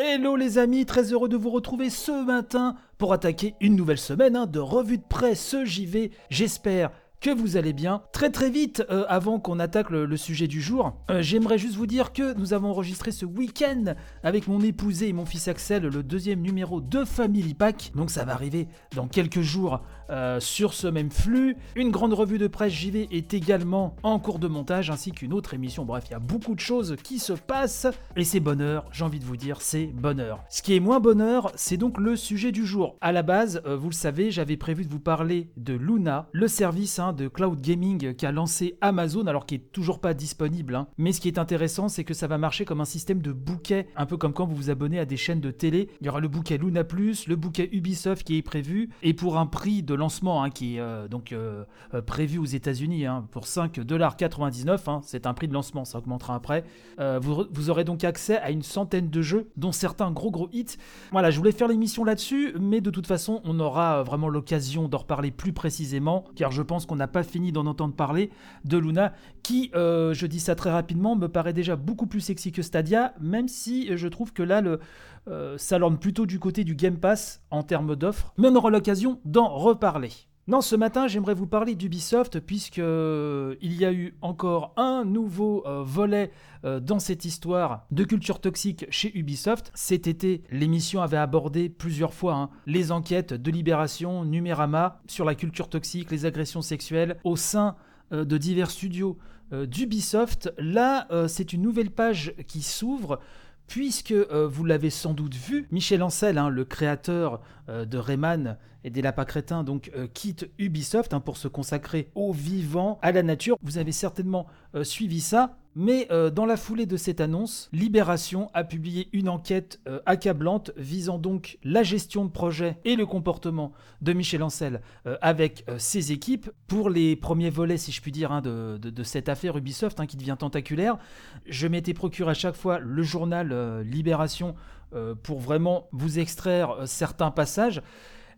Hello les amis, très heureux de vous retrouver ce matin pour attaquer une nouvelle semaine hein, de revue de presse JV. J'espère que vous allez bien. Très très vite, euh, avant qu'on attaque le, sujet du jour, euh, j'aimerais juste vous dire que nous avons enregistré ce week-end avec mon épousé et mon fils Axel le deuxième numéro de Family Pack. Donc ça va arriver dans quelques jours euh, sur ce même flux. Une grande revue de presse JV est également en cours de montage ainsi qu'une autre émission. Bref, il y a beaucoup de choses qui se passent et c'est bonheur, j'ai envie de vous dire, c'est bonheur. Ce qui est moins bonheur, c'est donc le sujet du jour. À la base, vous le savez, j'avais prévu de vous parler de Luna, le service hein, de cloud gaming qu'a lancé Amazon, alors qui est toujours pas disponible. Hein. Mais ce qui est intéressant, c'est que ça va marcher comme un système de bouquet, un peu comme quand vous vous abonnez à des chaînes de télé. Il y aura le bouquet Luna Plus, le bouquet Ubisoft qui est prévu, et pour un prix de lancement hein, qui est euh, donc euh, euh, prévu aux États-Unis hein, pour 5,99$, c'est un prix de lancement, ça augmentera après. Vous, aurez donc accès à une centaine de jeux, dont certains gros gros hits. Voilà, je voulais faire l'émission là-dessus, mais de toute façon, on aura vraiment l'occasion d'en reparler plus précisément, car je pense qu'on n'a pas fini d'en entendre parler, de Luna, qui, je dis ça très rapidement, me paraît déjà beaucoup plus sexy que Stadia, même si je trouve que là, le, ça l'orne plutôt du côté du Game Pass en termes d'offres, mais on aura l'occasion d'en reparler. Non, ce matin, j'aimerais vous parler d'Ubisoft puisque euh, il y a eu encore un nouveau euh, volet euh, dans cette histoire de culture toxique chez Ubisoft. Cet été, l'émission avait abordé plusieurs fois hein, les enquêtes de Libération, Numérama sur la culture toxique, les agressions sexuelles au sein de divers studios d'Ubisoft. Là, c'est une nouvelle page qui s'ouvre puisque vous l'avez sans doute vu, Michel Ancel, hein, le créateur de Rayman et des lapins crétins donc euh, quitte Ubisoft hein, pour se consacrer au vivant, à la nature. Vous avez certainement euh, suivi ça. Mais euh, dans la foulée de cette annonce, Libération a publié une enquête accablante visant donc la gestion de projet et le comportement de Michel Ancel avec ses équipes. Pour les premiers volets, si je puis dire, hein, de, cette affaire Ubisoft hein, qui devient tentaculaire, je m'étais procuré à chaque fois le journal Libération pour vraiment vous extraire certains passages.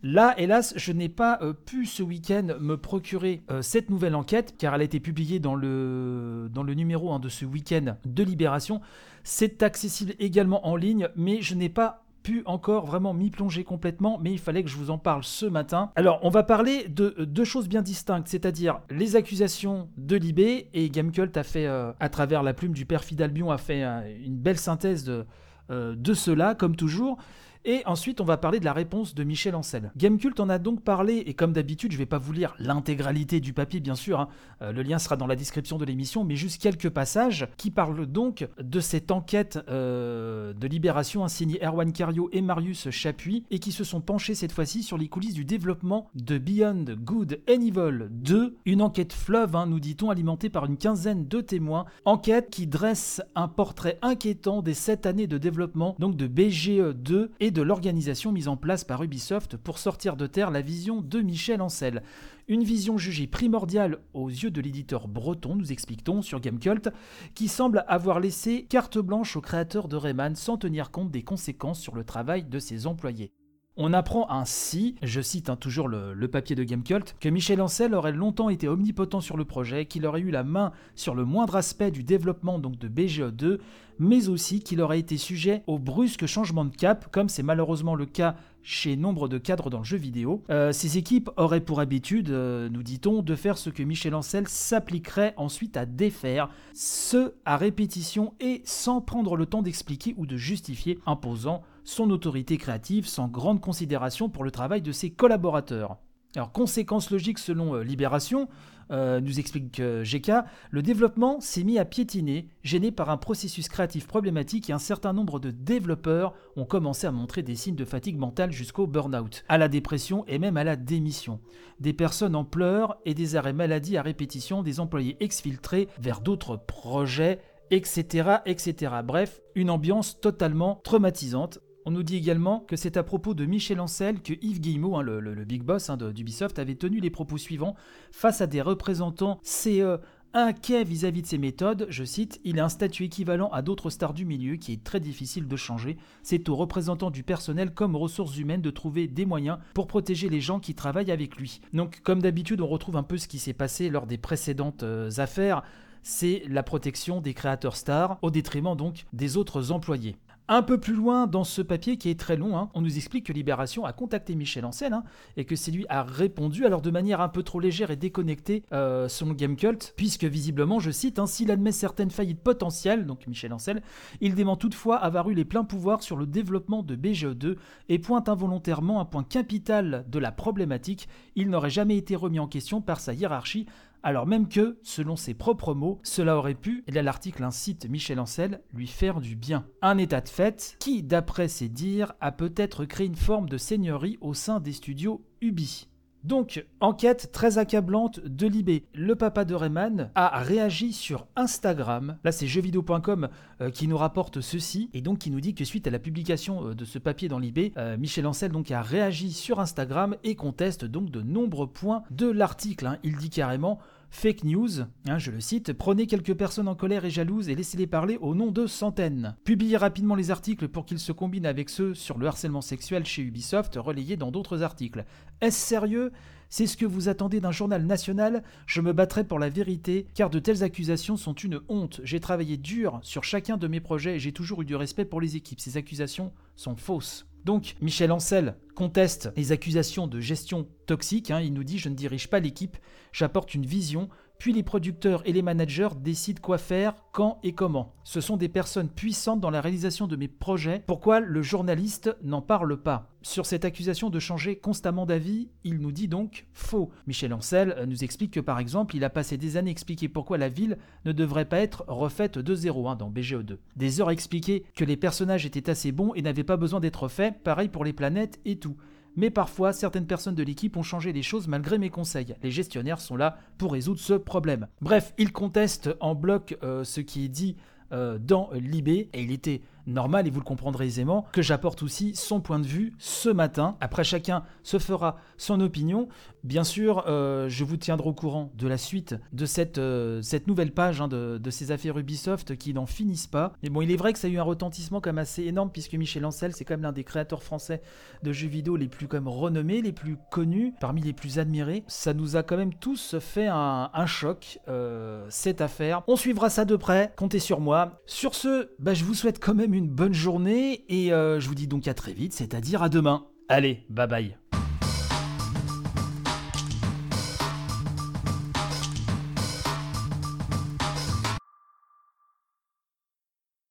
Là, hélas, je n'ai pas euh, pu ce week-end me procurer euh, cette nouvelle enquête, car elle a été publiée dans le, dans le numéro 1 de ce week-end de Libération. C'est accessible également en ligne, mais je n'ai pas pu encore vraiment m'y plonger complètement, mais il fallait que je vous en parle ce matin. Alors, on va parler de euh, deux choses bien distinctes, c'est-à-dire les accusations de Libé, et Gamecult a fait, à travers la plume du père Fidalbion, a fait une belle synthèse de, de cela, comme toujours. Et ensuite, on va parler de la réponse de Michel Ancel. Gamecult en a donc parlé, et comme d'habitude, je ne vais pas vous lire l'intégralité du papier, bien sûr, hein. euh, le lien sera dans la description de l'émission, mais juste quelques passages qui parlent donc de cette enquête euh, de libération signée Erwan Cario et Marius Chapuis, et qui se sont penchés cette fois-ci sur les coulisses du développement de Beyond Good and Evil 2, une enquête fleuve, hein, nous dit-on, alimentée par une quinzaine de témoins, enquête qui dresse un portrait inquiétant des sept années de développement, donc de BGE 2 et de l'organisation mise en place par Ubisoft pour sortir de terre la vision de Michel Ancel. Une vision jugée primordiale aux yeux de l'éditeur breton, nous explique-t-on sur Gamecult, qui semble avoir laissé carte blanche aux créateurs de Rayman sans tenir compte des conséquences sur le travail de ses employés. On apprend ainsi, je cite hein, toujours le, papier de Gamecult, que Michel Ancel aurait longtemps été omnipotent sur le projet, qu'il aurait eu la main sur le moindre aspect du développement donc de BGE2, mais aussi qu'il aurait été sujet aux brusques changements de cap, comme c'est malheureusement le cas chez nombre de cadres dans le jeu vidéo. Euh, ces équipes auraient pour habitude, euh, nous dit-on, de faire ce que Michel Ancel s'appliquerait ensuite à défaire, ce à répétition et sans prendre le temps d'expliquer ou de justifier, imposant son autorité créative sans grande considération pour le travail de ses collaborateurs. Alors, conséquence logique selon euh, Libération, euh, nous explique euh, GK, le développement s'est mis à piétiner, gêné par un processus créatif problématique et un certain nombre de développeurs ont commencé à montrer des signes de fatigue mentale jusqu'au burn-out, à la dépression et même à la démission. Des personnes en pleurs et des arrêts maladie à répétition, des employés exfiltrés vers d'autres projets etc., etc. Bref, une ambiance totalement traumatisante on nous dit également que c'est à propos de Michel Ancel que Yves Guillemot, hein, le, big boss hein, d'Ubisoft, avait tenu les propos suivants face à des représentants CE inquiets vis-à-vis de ses méthodes, je cite, il a un statut équivalent à d'autres stars du milieu qui est très difficile de changer. C'est aux représentants du personnel comme ressources humaines de trouver des moyens pour protéger les gens qui travaillent avec lui. Donc comme d'habitude, on retrouve un peu ce qui s'est passé lors des précédentes euh, affaires, c'est la protection des créateurs stars au détriment donc des autres employés. Un peu plus loin dans ce papier qui est très long, hein, on nous explique que Libération a contacté Michel Ancel hein, et que c'est lui a répondu, alors de manière un peu trop légère et déconnectée euh, selon Gamecult, puisque visiblement, je cite, hein, s'il admet certaines faillites potentielles, donc Michel Ancel, il dément toutefois avoir eu les pleins pouvoirs sur le développement de BGE2 et pointe involontairement un point capital de la problématique, il n'aurait jamais été remis en question par sa hiérarchie alors même que, selon ses propres mots, cela aurait pu, et là l'article incite Michel Ancel, lui faire du bien. Un état de fait qui, d'après ses dires, a peut-être créé une forme de seigneurie au sein des studios Ubi. Donc, enquête très accablante de Libé. Le papa de Rayman a réagi sur Instagram. Là, c'est jeuxvideo.com euh, qui nous rapporte ceci et donc qui nous dit que suite à la publication euh, de ce papier dans Libé, euh, Michel Ancel donc a réagi sur Instagram et conteste donc de nombreux points de l'article. Hein. Il dit carrément Fake news, hein, je le cite, prenez quelques personnes en colère et jalouses et laissez-les parler au nom de centaines. Publiez rapidement les articles pour qu'ils se combinent avec ceux sur le harcèlement sexuel chez Ubisoft relayés dans d'autres articles. Est-ce sérieux? C'est ce que vous attendez d'un journal national? Je me battrai pour la vérité, car de telles accusations sont une honte. J'ai travaillé dur sur chacun de mes projets et j'ai toujours eu du respect pour les équipes. Ces accusations sont fausses. Donc, Michel Ancel conteste les accusations de gestion toxique. Hein. il nous dit Je ne dirige pas l'équipe, j'apporte une vision, puis les producteurs et les managers décident quoi faire, quand et comment. Ce sont des personnes puissantes dans la réalisation de mes projets. Pourquoi le journaliste n'en parle pas? Sur cette accusation de changer constamment d'avis, il nous dit donc faux. Michel Ancel nous explique que par exemple, il a passé des années à expliquer pourquoi la ville ne devrait pas être refaite de zéro hein, dans BGE2. Des heures à expliquer que les personnages étaient assez bons et n'avaient pas besoin d'être faits, pareil pour les planètes et tout mais parfois certaines personnes de l'équipe ont changé les choses malgré mes conseils. Les gestionnaires sont là pour résoudre ce problème. Bref, il conteste en bloc euh, ce qui est dit euh, dans l'IB et il était normal, et vous le comprendrez aisément, que j'apporte aussi son point de vue ce matin. Après, chacun se fera son opinion. Bien sûr, euh, je vous tiendrai au courant de la suite de cette, euh, cette nouvelle page hein, de, de, ces affaires Ubisoft qui n'en finissent pas. Mais bon, il est vrai que ça a eu un retentissement quand même assez énorme, puisque Michel Ancel, c'est quand même l'un des créateurs français de jeux vidéo les plus comme renommés, les plus connus, parmi les plus admirés. Ça nous a quand même tous fait un, choc, euh, cette affaire. On suivra ça de près, comptez sur moi. Sur ce, bah, je vous souhaite quand même une bonne journée et euh, je vous dis donc à très vite, c'est-à-dire à demain. Allez, bye bye.